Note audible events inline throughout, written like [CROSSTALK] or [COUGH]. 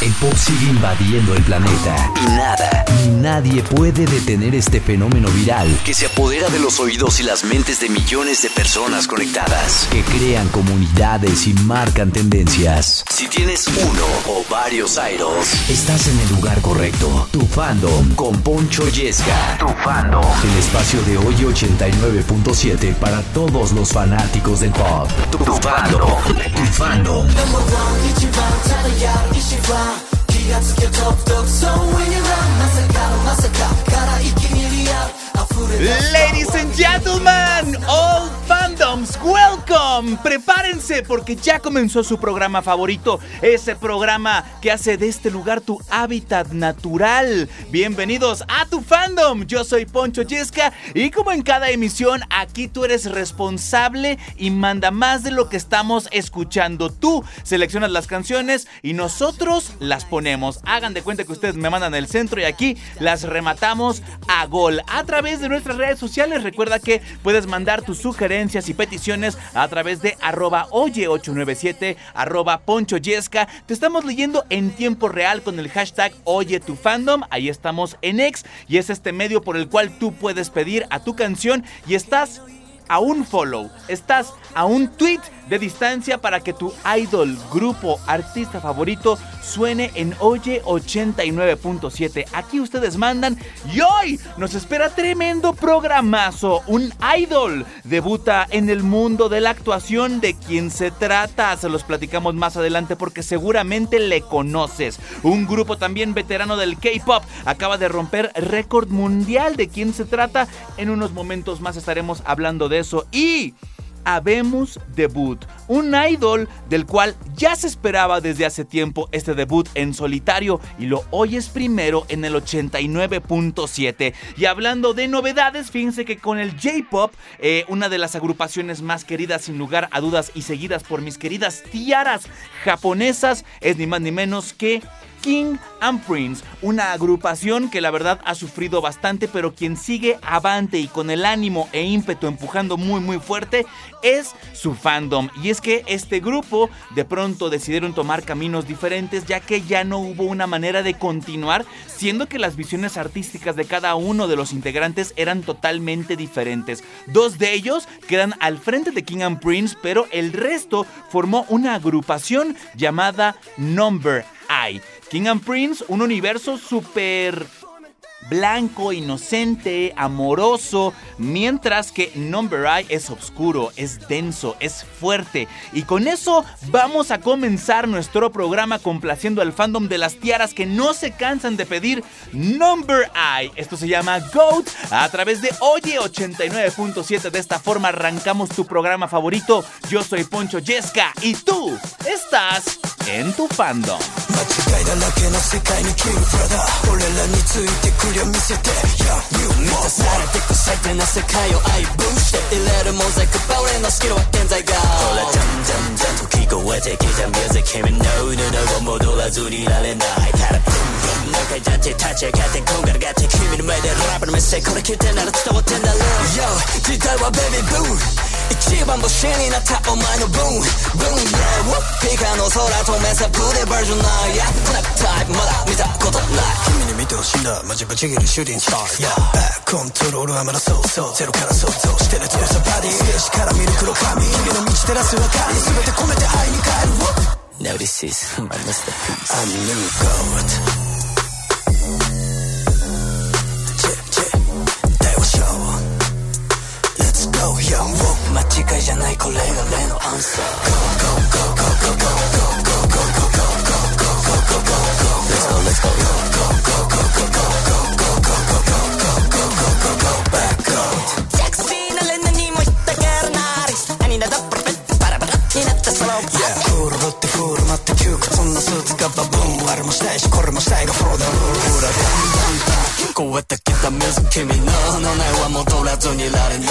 El pop sigue invadiendo el planeta y nada ni nadie puede detener este fenómeno viral que se apodera de los oídos y las mentes de millones de personas conectadas, que crean comunidades y marcan tendencias. Si tienes uno o varios idols, estás en el lugar correcto. Tu fandom con Poncho Yesca. Tu fandom. El espacio de hoy 89.7 para todos los fanáticos del pop. Tu, tu fandom. Tu fandom. Ladies and gentlemen, all fun fandoms, welcome. Prepárense porque ya comenzó su programa favorito, ese programa que hace de este lugar tu hábitat natural. Bienvenidos a tu fandom. Yo soy Poncho Yesca y como en cada emisión, aquí tú eres responsable y manda más de lo que estamos escuchando. Tú seleccionas las canciones y nosotros las ponemos. Hagan de cuenta que ustedes me mandan el centro y aquí las rematamos a gol a través de nuestras redes sociales. Recuerda que puedes mandar tus sugerencias y peticiones a través de arroba oye897, arroba ponchoyesca. Te estamos leyendo en tiempo real con el hashtag Oye tu fandom. Ahí estamos en X y es este medio por el cual tú puedes pedir a tu canción y estás a un follow, estás a un tweet de distancia para que tu idol, grupo, artista favorito suene en Oye 89.7. Aquí ustedes mandan y hoy nos espera tremendo programazo. Un idol debuta en el mundo de la actuación de quien se trata. Se los platicamos más adelante porque seguramente le conoces. Un grupo también veterano del K-pop acaba de romper récord mundial de quién se trata. En unos momentos más estaremos hablando de y habemos debut, un idol del cual ya se esperaba desde hace tiempo este debut en solitario y lo oyes primero en el 89.7. Y hablando de novedades, fíjense que con el J-Pop, eh, una de las agrupaciones más queridas sin lugar a dudas y seguidas por mis queridas tiaras japonesas, es ni más ni menos que King and Prince, una agrupación que la verdad ha sufrido bastante, pero quien sigue avante y con el ánimo e ímpetu empujando muy muy fuerte es su fandom. Y es que este grupo de pronto decidieron tomar caminos diferentes ya que ya no hubo una manera de continuar, siendo que las visiones artísticas de cada uno de los integrantes eran totalmente diferentes. Dos de ellos quedan al frente de King and Prince, pero el resto formó una agrupación llamada Number I. King and Prince, un universo súper blanco, inocente, amoroso, mientras que Number I es oscuro, es denso, es fuerte. Y con eso vamos a comenzar nuestro programa complaciendo al fandom de las tiaras que no se cansan de pedir Number I. Esto se llama GOAT a través de Oye 89.7. De esta forma arrancamos tu programa favorito. Yo soy Poncho Yesca y tú estás en tu fandom. 間違いらけの世界にキングブラダー俺らについてくりゃ見せて Yeah, you 満たされてく最低な世界を愛分して入れるモザイクバウレのスキルは現在が。ほらじゃんじゃんじゃんと聞こえてきた。ミュージック君の布を戻らずにいられない。ただブンブン中に立ち立ち上がってこんがらがって君の前でラップのメッセージこれ聞いてなら伝わってんだろ Yo 時代はベビーブー一番星になったお前のブーンブーン Yeah ピカの空と目さプレバージョンないやこのタイプまだ見たことない君に見てほしいんだマジぶち切るシューティングスター Yeah バックコントロールはまだそうそうゼロから想像してる強さバディステージから見る黒髪君の道照らす明かり全て込めて愛に変える Now this is my masterpiece. I'm new god. Goat 間違いじゃないこれが例のアンサー Go go go go go go go go go go go go go go go go go Let's go let's go go go go go go go go go 君ののないは戻らずにいられない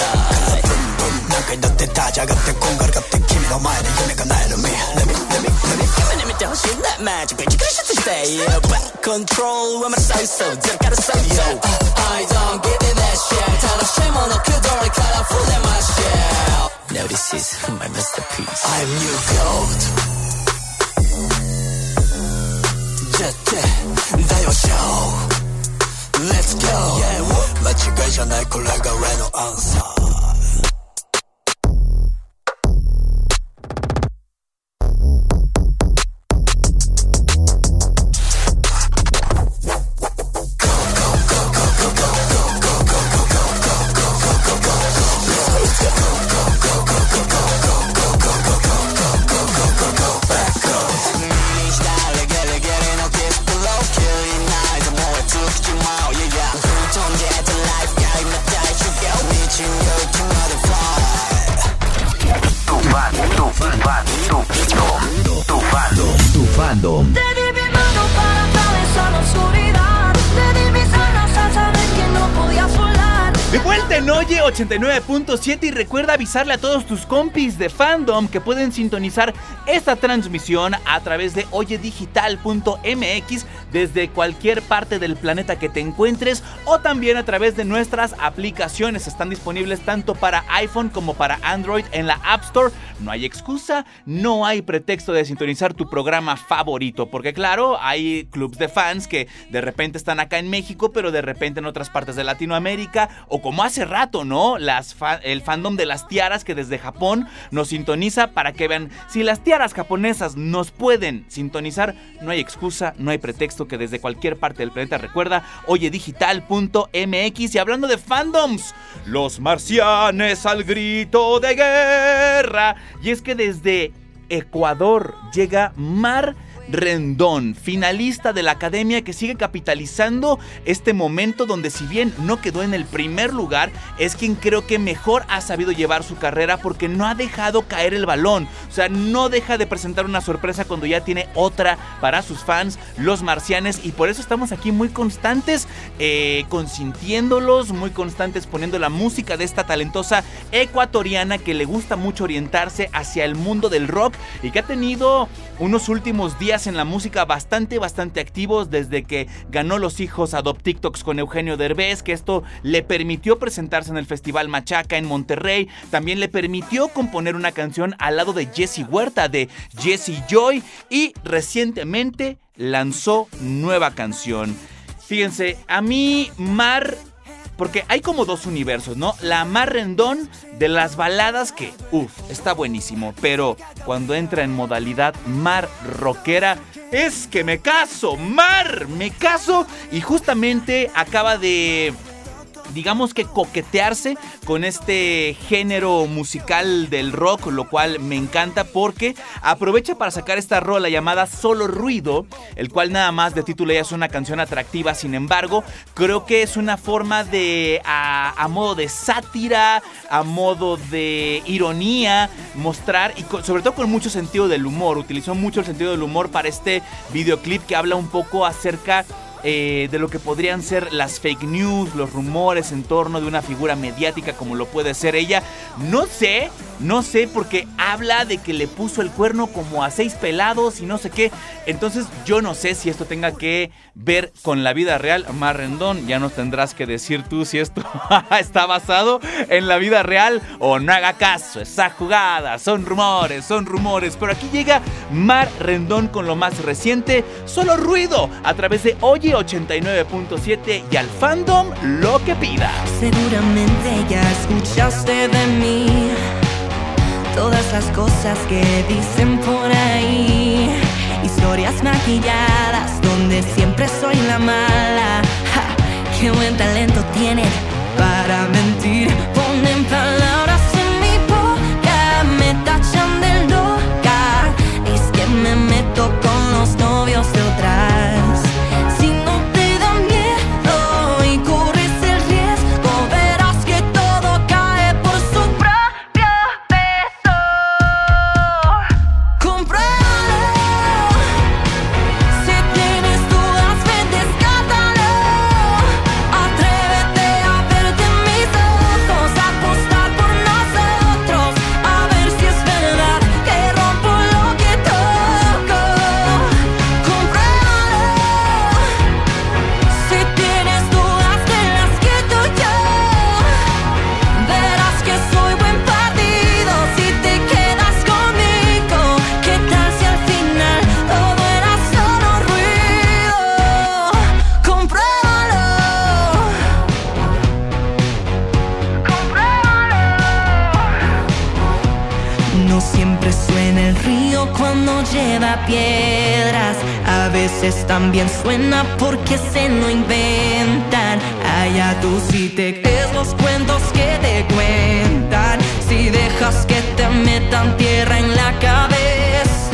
何回だって立ち上がってこんがらがって君の前で夢がなえる Me Let me let me let me 夢に見てほしいなマジックチクリシャツして back. Control はまだ最初ゼロから最初 I don't give it that shit. 楽しいものくどれから触れましょう Now this is my masterpiece. I'm new gold Let's go. 間違いじゃないこれが俺のアンサー。oscuridad. Le di mis alas al saber que no podía volar en Oye 89.7 y recuerda avisarle a todos tus compis de fandom que pueden sintonizar esta transmisión a través de oyedigital.mx desde cualquier parte del planeta que te encuentres o también a través de nuestras aplicaciones. Están disponibles tanto para iPhone como para Android en la App Store. No hay excusa, no hay pretexto de sintonizar tu programa favorito, porque claro, hay clubs de fans que de repente están acá en México, pero de repente en otras partes de Latinoamérica o como hace rato, ¿no? Las el fandom de las tiaras que desde Japón nos sintoniza para que vean, si las tiaras japonesas nos pueden sintonizar, no hay excusa, no hay pretexto que desde cualquier parte del planeta recuerda, oyedigital.mx y hablando de fandoms, los marcianes al grito de guerra. Y es que desde Ecuador llega Mar Rendón, finalista de la academia que sigue capitalizando este momento donde si bien no quedó en el primer lugar, es quien creo que mejor ha sabido llevar su carrera porque no ha dejado caer el balón. O sea, no deja de presentar una sorpresa cuando ya tiene otra para sus fans, los marcianes, y por eso estamos aquí muy constantes, eh, consintiéndolos, muy constantes poniendo la música de esta talentosa ecuatoriana que le gusta mucho orientarse hacia el mundo del rock y que ha tenido unos últimos días en la música bastante, bastante activos desde que ganó los hijos Adopt TikToks con Eugenio Derbez, que esto le permitió presentarse en el Festival Machaca en Monterrey, también le permitió componer una canción al lado de Jesse Huerta de Jesse Joy y recientemente lanzó nueva canción. Fíjense, a mí Mar porque hay como dos universos, ¿no? La Mar Rendón de las baladas que, uff, está buenísimo. Pero cuando entra en modalidad Mar Rockera, es que me caso, Mar, me caso. Y justamente acaba de digamos que coquetearse con este género musical del rock, lo cual me encanta porque aprovecha para sacar esta rola llamada Solo Ruido, el cual nada más de título ya es una canción atractiva, sin embargo, creo que es una forma de, a, modo de sátira, a modo de ironía, mostrar y sobre todo con mucho sentido del humor, utilizó mucho el sentido del humor para este videoclip que habla un poco acerca eh, de lo que podrían ser las fake news, los rumores en torno de una figura mediática como lo puede ser ella. No sé, no sé, porque habla de que le puso el cuerno como a seis pelados y no sé qué. Entonces yo no sé si esto tenga que ver con la vida real. Marrendón, ya nos tendrás que decir tú si esto [LAUGHS] está basado en la vida real o no haga caso. Esa jugada, son rumores, son rumores. Pero aquí llega Mar Rendón con lo más reciente, solo ruido, a través de Oye 89.7 y al fandom lo que pida. Seguramente ya escuchaste de mí todas las cosas que dicen por ahí. Historias maquilladas donde siempre soy la mala. qué buen talento tienen para mentir. Lleva piedras. A veces también suena porque se lo inventan. Allá tú si te crees los cuentos que te cuentan. Si dejas que te metan tierra en la cabeza.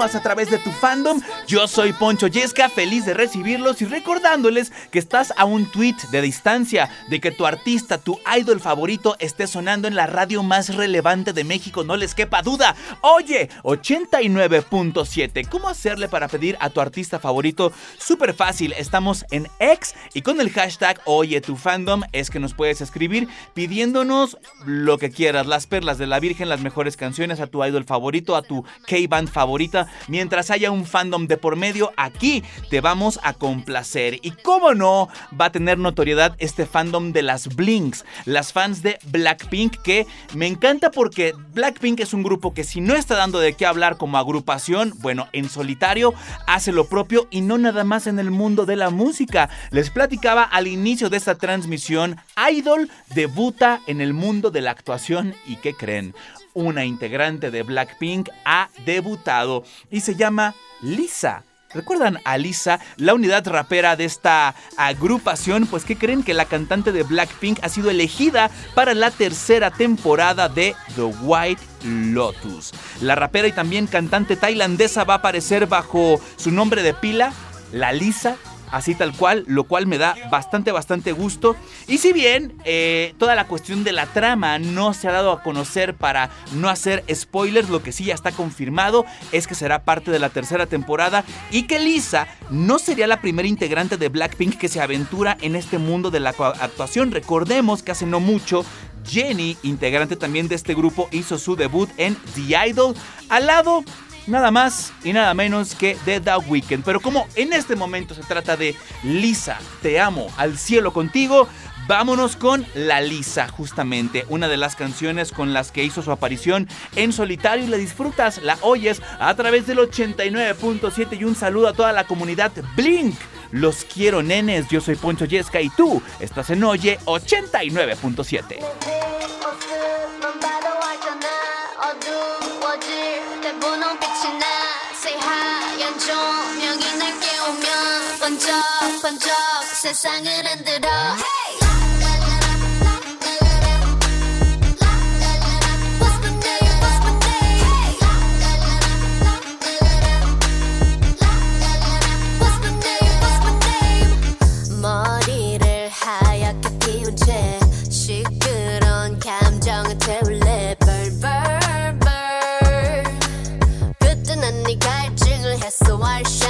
A través de tu fandom. Yo soy Poncho Yesca, feliz de recibirlos y recordándoles que estás a un tweet de distancia de que tu artista, tu idol favorito esté sonando en la radio más relevante de México, no les quepa duda. Oye 89.7, ¿cómo hacerle para pedir a tu artista favorito? Súper fácil, estamos en X y con el hashtag Oye tu fandom es que nos puedes escribir pidiéndonos lo que quieras, las perlas de la Virgen, las mejores canciones, a tu idol favorito, a tu K-band favorita. Mientras haya un fandom de por medio, aquí te vamos a complacer. Y cómo no, va a tener notoriedad este fandom de las Blinks, las fans de Blackpink, que me encanta porque Blackpink es un grupo que si no está dando de qué hablar como agrupación, bueno, en solitario, hace lo propio y no nada más en el mundo de la música. Les platicaba al inicio de esta transmisión, Idol debuta en el mundo de la actuación y ¿qué creen? Una integrante de Blackpink ha debutado y se llama Lisa. ¿Recuerdan a Lisa, la unidad rapera de esta agrupación? Pues que creen que la cantante de Blackpink ha sido elegida para la tercera temporada de The White Lotus. La rapera y también cantante tailandesa va a aparecer bajo su nombre de pila, La Lisa así tal cual, lo cual me da bastante, bastante gusto. Y si bien eh, toda la cuestión de la trama no se ha dado a conocer para no hacer spoilers, lo que sí ya está confirmado es que será parte de la tercera temporada y que Lisa no sería la primera integrante de Blackpink que se aventura en este mundo de la actuación. Recordemos que hace no mucho Jenny, integrante también de este grupo, hizo su debut en The Idol al lado nada más y nada menos que de The Weeknd. Pero como en este momento se trata de Lisa, te amo, al cielo contigo, vámonos con La Lisa, justamente, una de las canciones con las que hizo su aparición en solitario y la disfrutas, la oyes a través del 89.7 y un saludo a toda la comunidad Blink. Los quiero nenes, yo soy Poncho Yesca y tú estás en Oye 89.7. 번쩍 번쩍 세상을 흔들어 my name? What's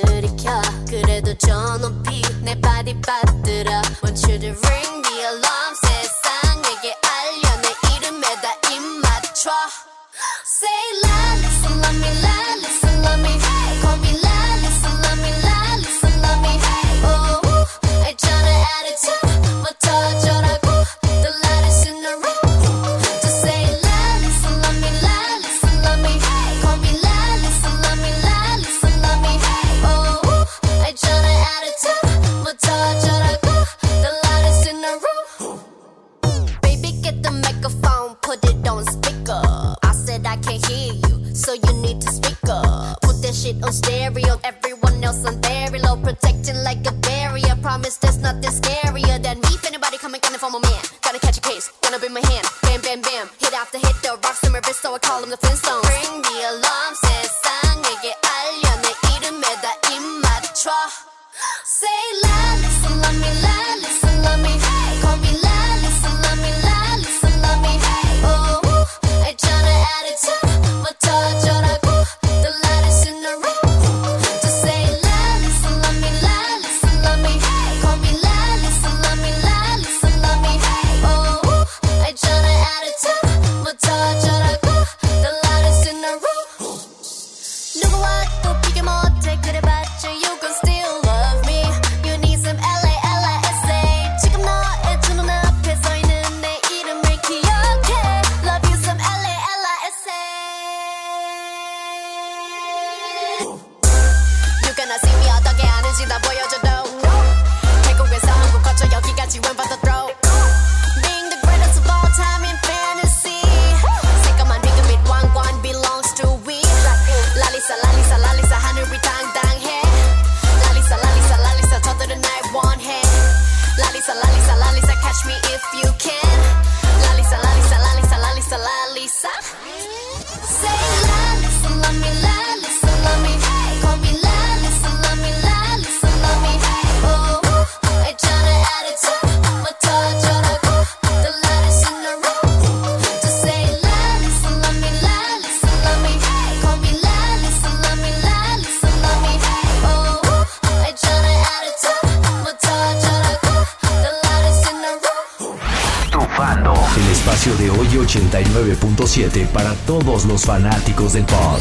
들이켜 그래도 저 높이 내 받들어 Want you to ring the alarm 세상에게 알려 내 이름에다 입 맞춰 Say love shit on stereo, 89.7 para todos los fanáticos del pop.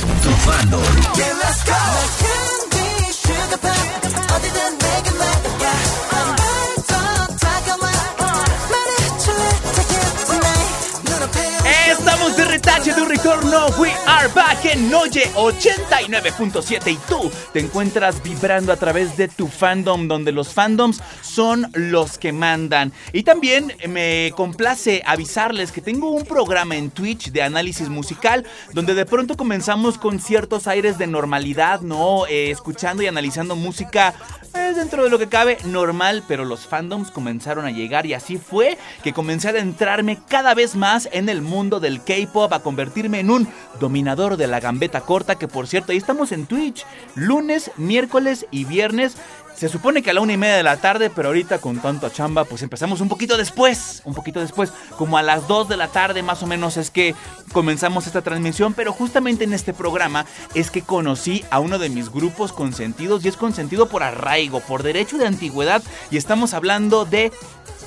Retorno. We are back en Oye 89.7 y tú te encuentras vibrando a través de tu fandom, donde los fandoms son los que mandan. Y también me complace avisarles que tengo un programa en Twitch de análisis musical, donde de pronto comenzamos con ciertos aires de normalidad, ¿no? Eh, escuchando y analizando música eh, dentro de lo que cabe normal, pero los fandoms comenzaron a llegar y así fue que comencé a adentrarme cada vez más en el mundo del K-pop, a convertirme en un dominador de la gambeta corta, que por cierto, ahí estamos en Twitch, lunes, miércoles y viernes. Se supone que a la una y media de la tarde, pero ahorita con tanta chamba, pues empezamos un poquito después, un poquito después, como a las 2 de la tarde más o menos es que comenzamos esta transmisión, pero justamente en este programa es que conocí a uno de mis grupos consentidos y es consentido por arraigo, por derecho de antigüedad y estamos hablando de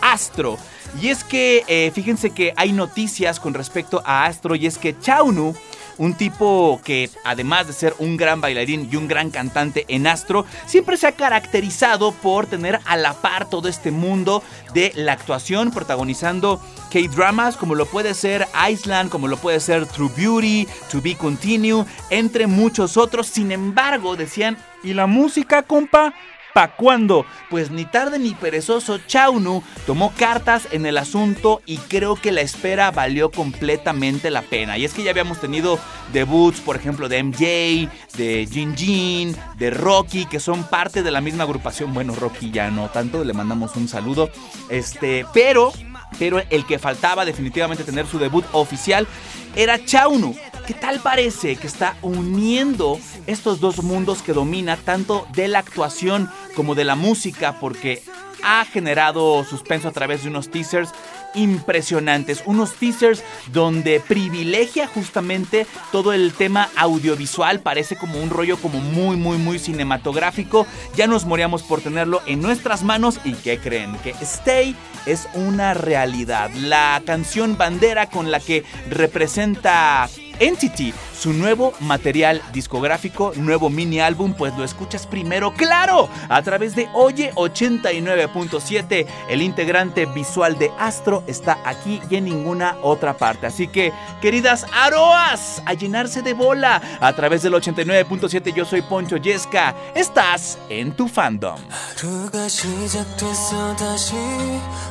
Astro. Y es que eh, fíjense que hay noticias con respecto a Astro y es que Chaunu un tipo que además de ser un gran bailarín y un gran cantante en Astro, siempre se ha caracterizado por tener a la par todo este mundo de la actuación, protagonizando K-dramas como lo puede ser Iceland, como lo puede ser True Beauty, To Be Continue, entre muchos otros. Sin embargo, decían, ¿y la música, compa? ¿Pa' cuándo? Pues ni tarde ni perezoso, Chaunu tomó cartas en el asunto y creo que la espera valió completamente la pena. Y es que ya habíamos tenido debuts, por ejemplo, de MJ, de Jin Jin, de Rocky, que son parte de la misma agrupación. Bueno, Rocky ya no tanto, le mandamos un saludo. Este, pero, pero el que faltaba definitivamente tener su debut oficial era Chaunu. ¿Qué tal parece que está uniendo estos dos mundos que domina tanto de la actuación como de la música? Porque ha generado suspenso a través de unos teasers impresionantes, unos teasers donde privilegia justamente todo el tema audiovisual, parece como un rollo como muy muy muy cinematográfico. Ya nos moríamos por tenerlo en nuestras manos y ¿qué creen? Que Stay es una realidad. La canción bandera con la que representa Entity, su nuevo material discográfico, nuevo mini álbum, pues lo escuchas primero, claro, a través de Oye 89.7. El integrante visual de Astro está aquí y en ninguna otra parte. Así que, queridas Aroas, a llenarse de bola a través del 89.7. Yo soy Poncho Yesca. Estás en tu fandom. 하루가 시작됐어 다시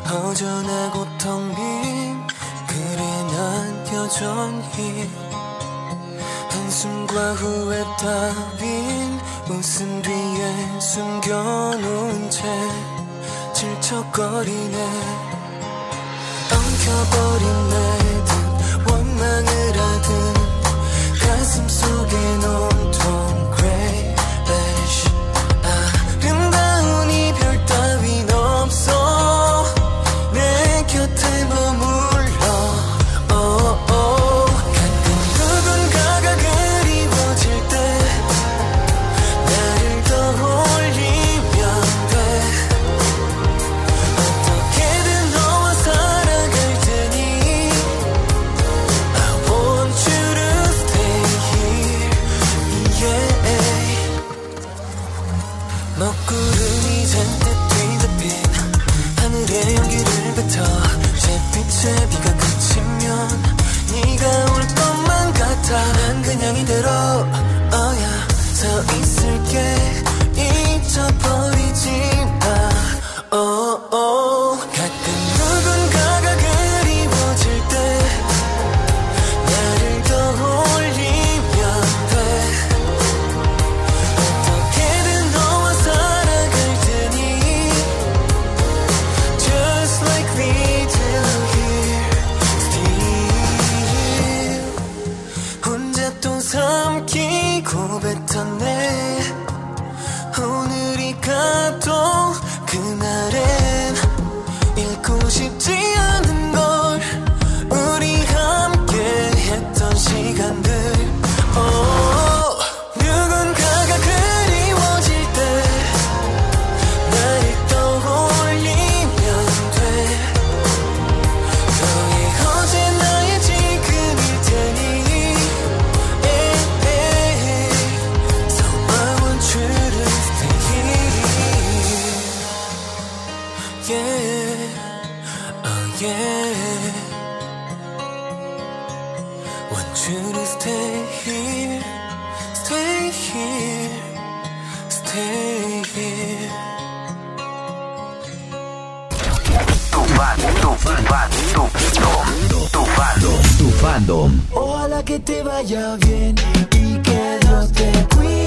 허전하고 텅빈 그래 난 여전히 한숨과 후회 따윈 웃음 뒤에 숨겨놓은 채 질척거리네 엉켜버린 내듯 원망을 하듯 가슴 속에 온통 yeah Want you to stay here Stay here Stay here Tu fandom. Ojalá que te vaya bien y que Dios te cuide.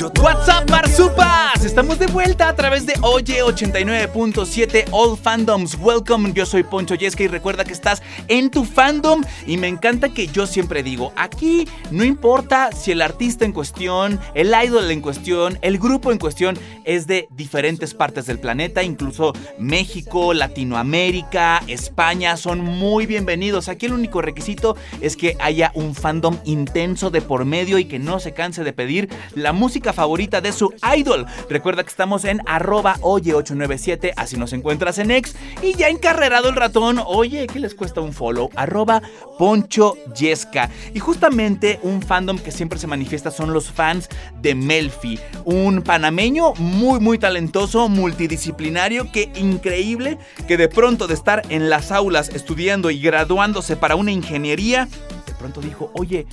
WhatsApp Marsupas, estamos de vuelta a través de Oye 89.7 All Fandoms. Welcome, yo soy Poncho Yesca y recuerda que estás en tu fandom y me encanta que yo siempre digo, aquí no importa si el artista en cuestión, el idol en cuestión, el grupo en cuestión es de diferentes partes del planeta, incluso México, Latinoamérica, España, son muy bienvenidos. Aquí el único requisito es que haya un fandom intenso de por medio y que no se canse de pedir la música favorita de su idol. Recuerda que estamos en arroba oye897, así nos encuentras en X. Y ya encarrerado el ratón, oye, ¿qué les cuesta un follow? Arroba Poncho Yesca. Y justamente un fandom que siempre se manifiesta son los fans de Melfi, un panameño muy muy talentoso, multidisciplinario, que increíble que de pronto de estar en las aulas estudiando y graduándose para una ingeniería, pronto dijo, oye,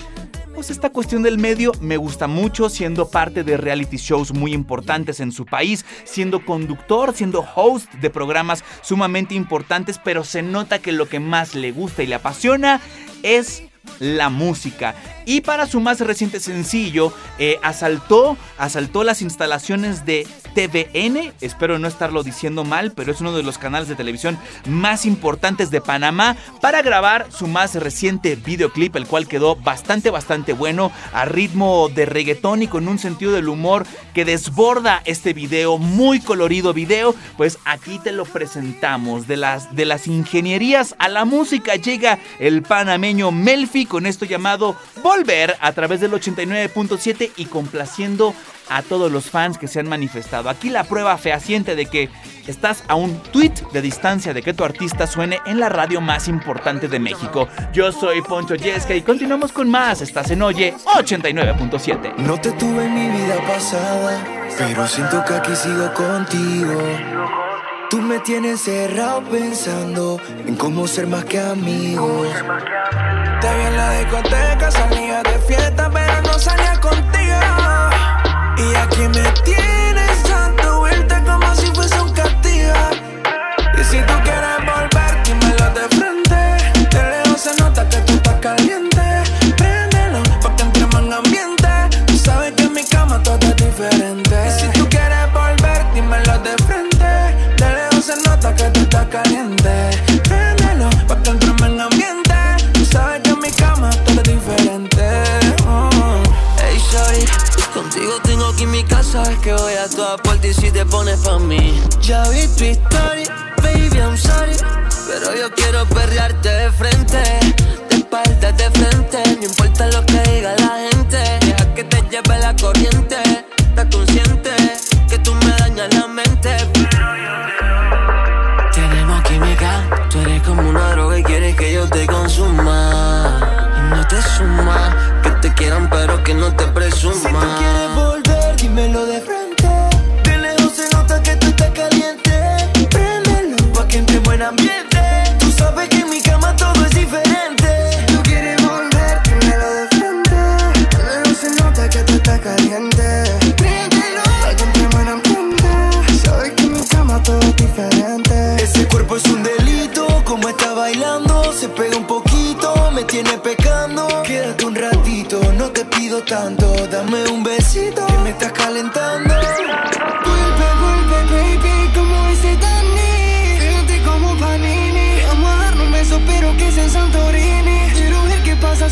pues esta cuestión del medio me gusta mucho, siendo parte de reality shows muy importantes en su país, siendo conductor, siendo host de programas sumamente importantes, pero se nota que lo que más le gusta y le apasiona es la música. Y para su más reciente sencillo, eh, asaltó, asaltó las instalaciones de TVN, espero no estarlo diciendo mal, pero es uno de los canales de televisión más importantes de Panamá, para grabar su más reciente videoclip, el cual quedó bastante, bastante bueno, a ritmo de reggaetón y con un sentido del humor que desborda este video, muy colorido video, pues aquí te lo presentamos. De las, de las ingenierías a la música llega el panameño Melfi con esto llamado Volver a través del 89.7 y complaciendo a todos los fans que se han manifestado. Aquí la prueba fehaciente de que estás a un tweet de distancia de que tu artista suene en la radio más importante de México. Yo soy Poncho Yesca y continuamos con más. Estás en Oye 89.7. No te tuve en mi vida pasada, pero siento que aquí sigo contigo. Tú me tienes cerrado pensando en cómo ser más que amigos. Te vi en la discoteca, salía de fiesta, pero no salía contigo. Y aquí me tienes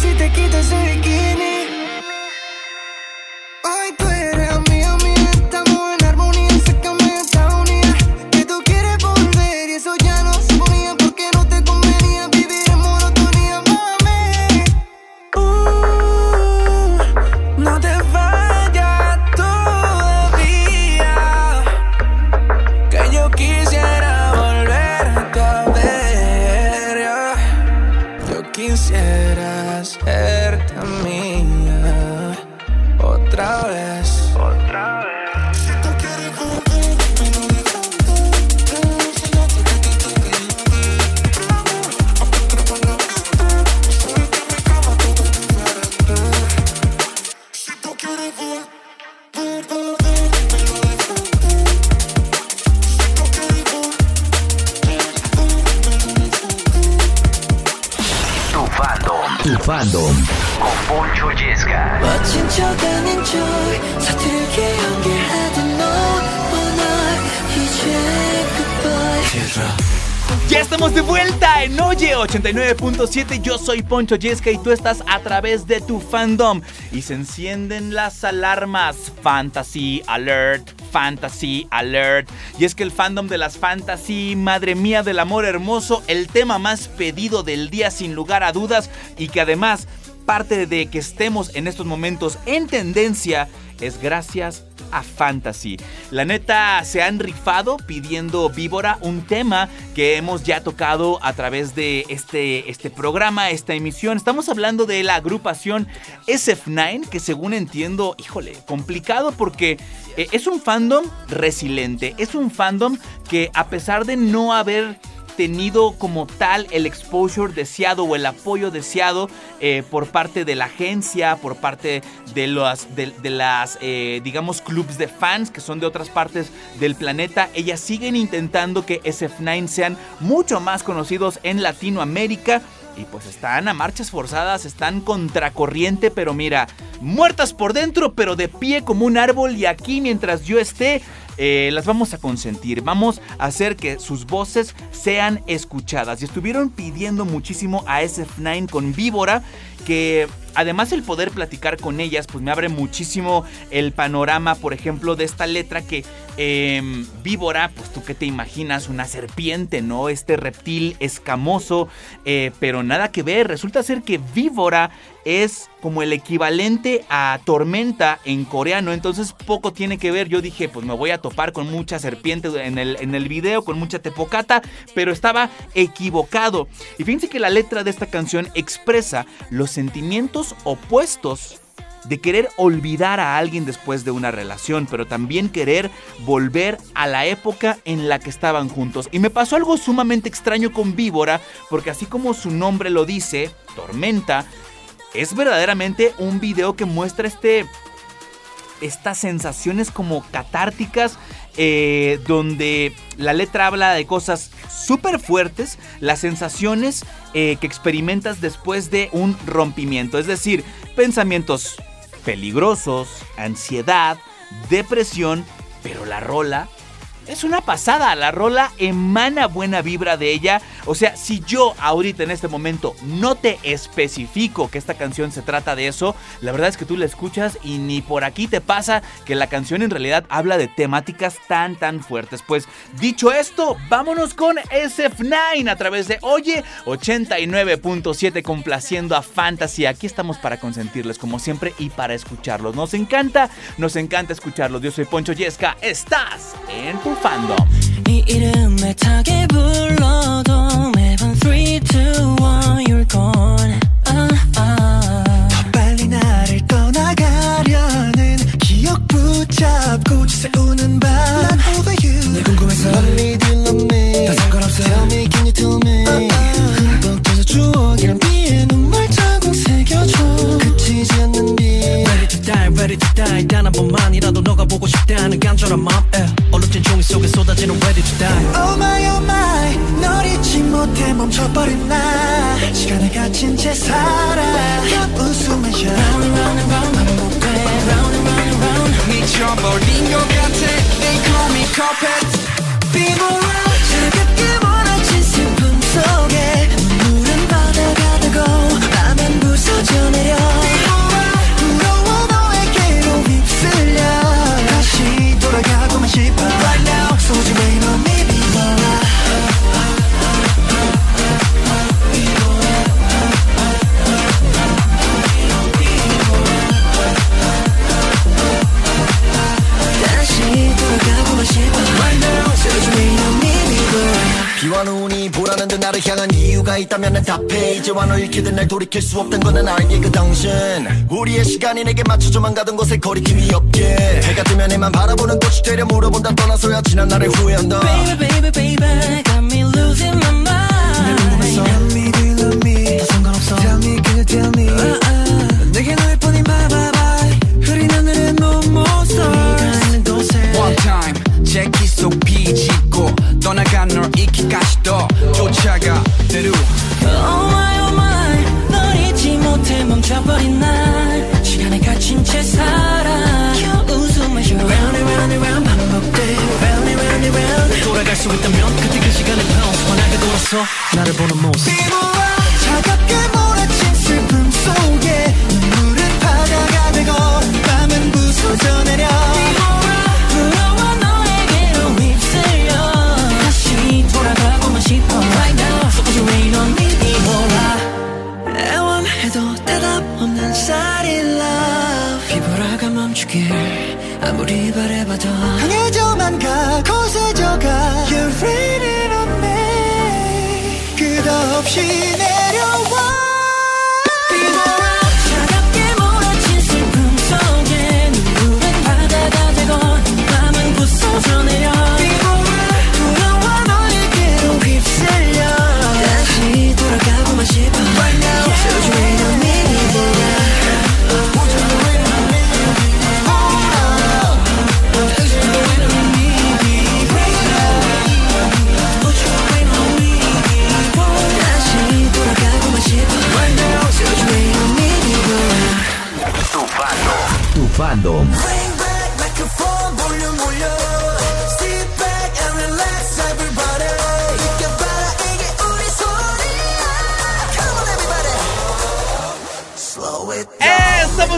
si te quitas ese bikini. Soy Poncho Yesca y tú estás a través de tu fandom. Y se encienden las alarmas. Fantasy Alert, Fantasy Alert. Y es que el fandom de las fantasy, madre mía del amor hermoso, el tema más pedido del día sin lugar a dudas. Y que además parte de que estemos en estos momentos en tendencia es gracias a Fantasy. La neta se han rifado pidiendo Víbora, un tema que hemos ya tocado a través de este, este programa, esta emisión. Estamos hablando de la agrupación SF9, que según entiendo, híjole, complicado porque eh, es un fandom resiliente, es un fandom que a pesar de no haber tenido como tal el exposure deseado o el apoyo deseado eh, por parte de la agencia, por parte de las, de, de eh, digamos, clubs de fans que son de otras partes del planeta. Ellas siguen intentando que SF9 sean mucho más conocidos en Latinoamérica. y pues están a marchas forzadas, están contracorriente, pero mira, muertas por dentro, pero de pie como un árbol y aquí mientras yo esté, eh, las vamos a consentir, vamos a hacer que sus voces sean escuchadas. Y estuvieron pidiendo muchísimo a SF9 con Víbora que además el poder platicar con ellas, pues me abre muchísimo el panorama, por ejemplo, de esta letra que em, víbora, pues tú qué te imaginas, una serpiente, ¿no? Este reptil escamoso, eh, pero nada que ver, resulta ser que víbora es como el equivalente a tormenta en coreano, entonces poco tiene que ver, yo dije, pues me voy a topar con mucha serpiente en el, en el video, con mucha tepocata, pero estaba equivocado. Y fíjense que la letra de esta canción expresa los sentimientos opuestos de querer olvidar a alguien después de una relación, pero también querer volver a la época en la que estaban juntos. Y me pasó algo sumamente extraño con Víbora, porque así como su nombre lo dice, Tormenta, es verdaderamente un video que muestra este estas sensaciones como catárticas eh, donde la letra habla de cosas súper fuertes, las sensaciones eh, que experimentas después de un rompimiento, es decir, pensamientos peligrosos, ansiedad, depresión, pero la rola es una pasada, la rola emana buena vibra de ella. O sea, si yo ahorita en este momento no te especifico que esta canción se trata de eso, la verdad es que tú la escuchas y ni por aquí te pasa que la canción en realidad habla de temáticas tan tan fuertes. Pues dicho esto, vámonos con SF9 a través de Oye 89.7 complaciendo a Fantasy. Aquí estamos para consentirles como siempre y para escucharlos. Nos encanta, nos encanta escucharlos. Yo soy Poncho Yesca, estás en tu fandom. 이 이름 애타게 불러도 매번 3, 2, 1 you're gone 아, 아. 이제와 너 잃게된 날 돌이킬 수 없단 건난 알게 그 당신. 우리의 시간이 내게 맞춰줘만 가던 곳에 거리낌이 없게. 해가 뜨면 해만 바라보는 꽃이 되려 물어본다. 떠나서야 지난 날을 후회한다. Baby baby baby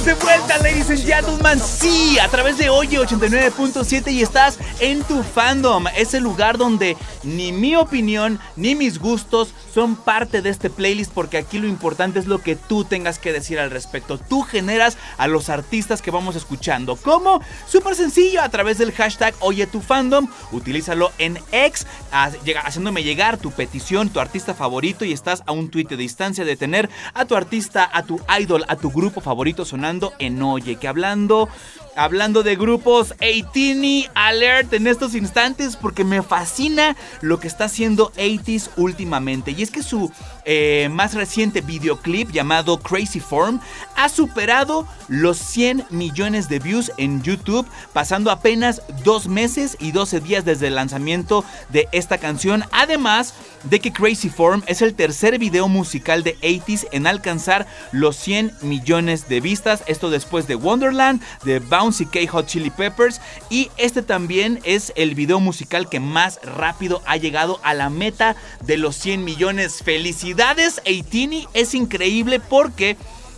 De vuelta, ladies and gentlemen. Sí, a través de Oye 89.7 y estás en tu fandom, ese lugar donde ni mi opinión ni mis gustos son parte de este playlist porque aquí lo importante es lo que tú tengas que decir al respecto. Tú generas a los artistas que vamos escuchando. ¿Cómo? Súper sencillo, a través del hashtag Oye tu fandom, utilízalo en X, haciéndome llegar tu petición, tu artista favorito y estás a un tuit de distancia de tener a tu artista, a tu idol, a tu grupo favorito sonando en Oye, que hablando... Hablando de grupos, 18 Alert en estos instantes porque me fascina lo que está haciendo 80s últimamente. Y es que su eh, más reciente videoclip llamado Crazy Form ha superado los 100 millones de views en YouTube, pasando apenas dos meses y 12 días desde el lanzamiento de esta canción. Además de que Crazy Form es el tercer video musical de 80s en alcanzar los 100 millones de vistas. Esto después de Wonderland, de Bouncy K Hot Chili Peppers. Y este también es el video musical que más rápido ha llegado a la meta de los 100 millones. Felicidades, 18 Es increíble porque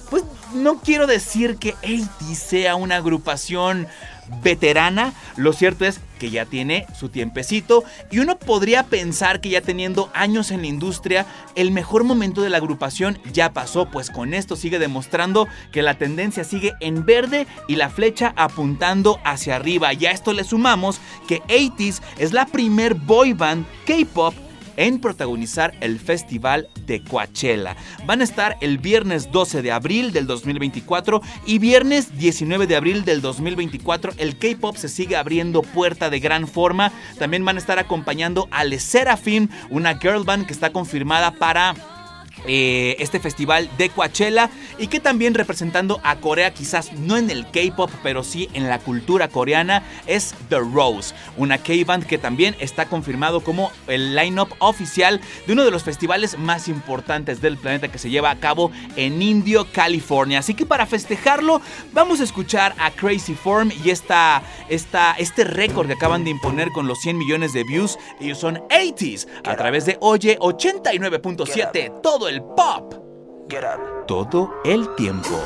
pues no quiero decir que 80 sea una agrupación veterana, lo cierto es que ya tiene su tiempecito y uno podría pensar que ya teniendo años en la industria, el mejor momento de la agrupación ya pasó, pues con esto sigue demostrando que la tendencia sigue en verde y la flecha apuntando hacia arriba. Y a esto le sumamos que 80s es la primer boy band K-pop en protagonizar el festival de Coachella. Van a estar el viernes 12 de abril del 2024 y viernes 19 de abril del 2024. El K-pop se sigue abriendo puerta de gran forma. También van a estar acompañando a Le Seraphim, una girl band que está confirmada para eh, este festival de Coachella y que también representando a Corea, quizás no en el K-pop, pero sí en la cultura coreana, es The Rose, una K-band que también está confirmado como el line-up oficial de uno de los festivales más importantes del planeta que se lleva a cabo en Indio, California. Así que para festejarlo, vamos a escuchar a Crazy Form y esta, esta, este récord que acaban de imponer con los 100 millones de views. Ellos son 80s a través de Oye 89.7, todo el pop. Todo el tiempo.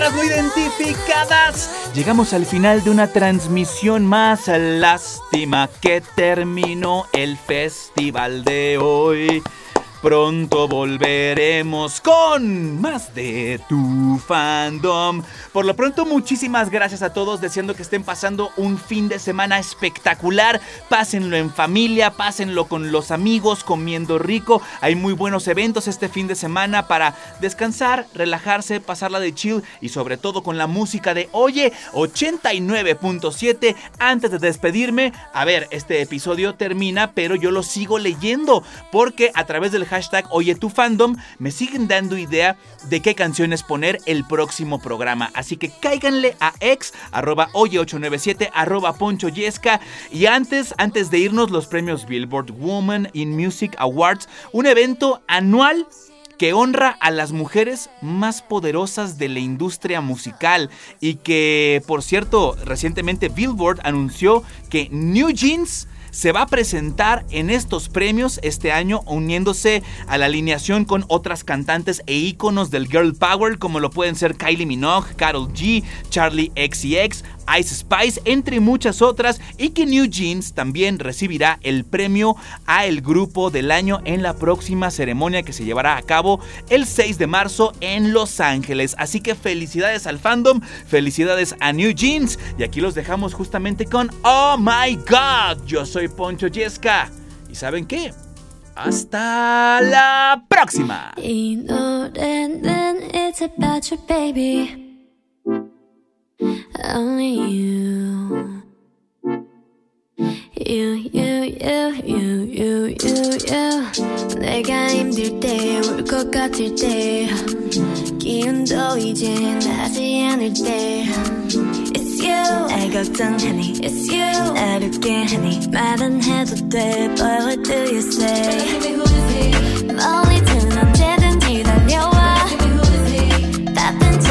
No identificadas. Llegamos al final de una transmisión más. Lástima que terminó el festival de hoy. Pronto volveremos con más de tu fandom. Por lo pronto, muchísimas gracias a todos, deseando que estén pasando un fin de semana espectacular. Pásenlo en familia, pásenlo con los amigos, comiendo rico. Hay muy buenos eventos este fin de semana para descansar, relajarse, pasarla de chill y sobre todo con la música de Oye 89.7. Antes de despedirme, a ver, este episodio termina, pero yo lo sigo leyendo porque a través del hashtag Oye tu fandom me siguen dando idea de qué canciones poner el próximo programa. Así que cáiganle a ex arroba oye897 arroba poncho yesca. Y antes, antes de irnos, los premios Billboard Woman in Music Awards, un evento anual que honra a las mujeres más poderosas de la industria musical y que, por cierto, recientemente Billboard anunció que New Jeans se va a presentar en estos premios este año uniéndose a la alineación con otras cantantes e íconos del Girl Power como lo pueden ser Kylie Minogue, Carol G, Charlie XCX, Ice Spice, entre muchas otras, y que New Jeans también recibirá el premio a el grupo del año en la próxima ceremonia que se llevará a cabo el 6 de marzo en Los Ángeles. Así que felicidades al fandom, felicidades a New Jeans, y aquí los dejamos justamente con Oh My God. Yo soy Poncho Yesca, y ¿saben qué? Hasta la próxima. Only you You, you, you, you, you, you, you 내가 힘들 때, 울 것 같을 때 기운도 이제 나지 않을 때 It's you 날 걱정하니 It's you 날 웃게 하니 말은 해도 돼 But what do you say 멀리든 언제든지 달려와 바쁜 척도 없이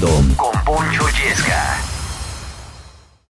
varios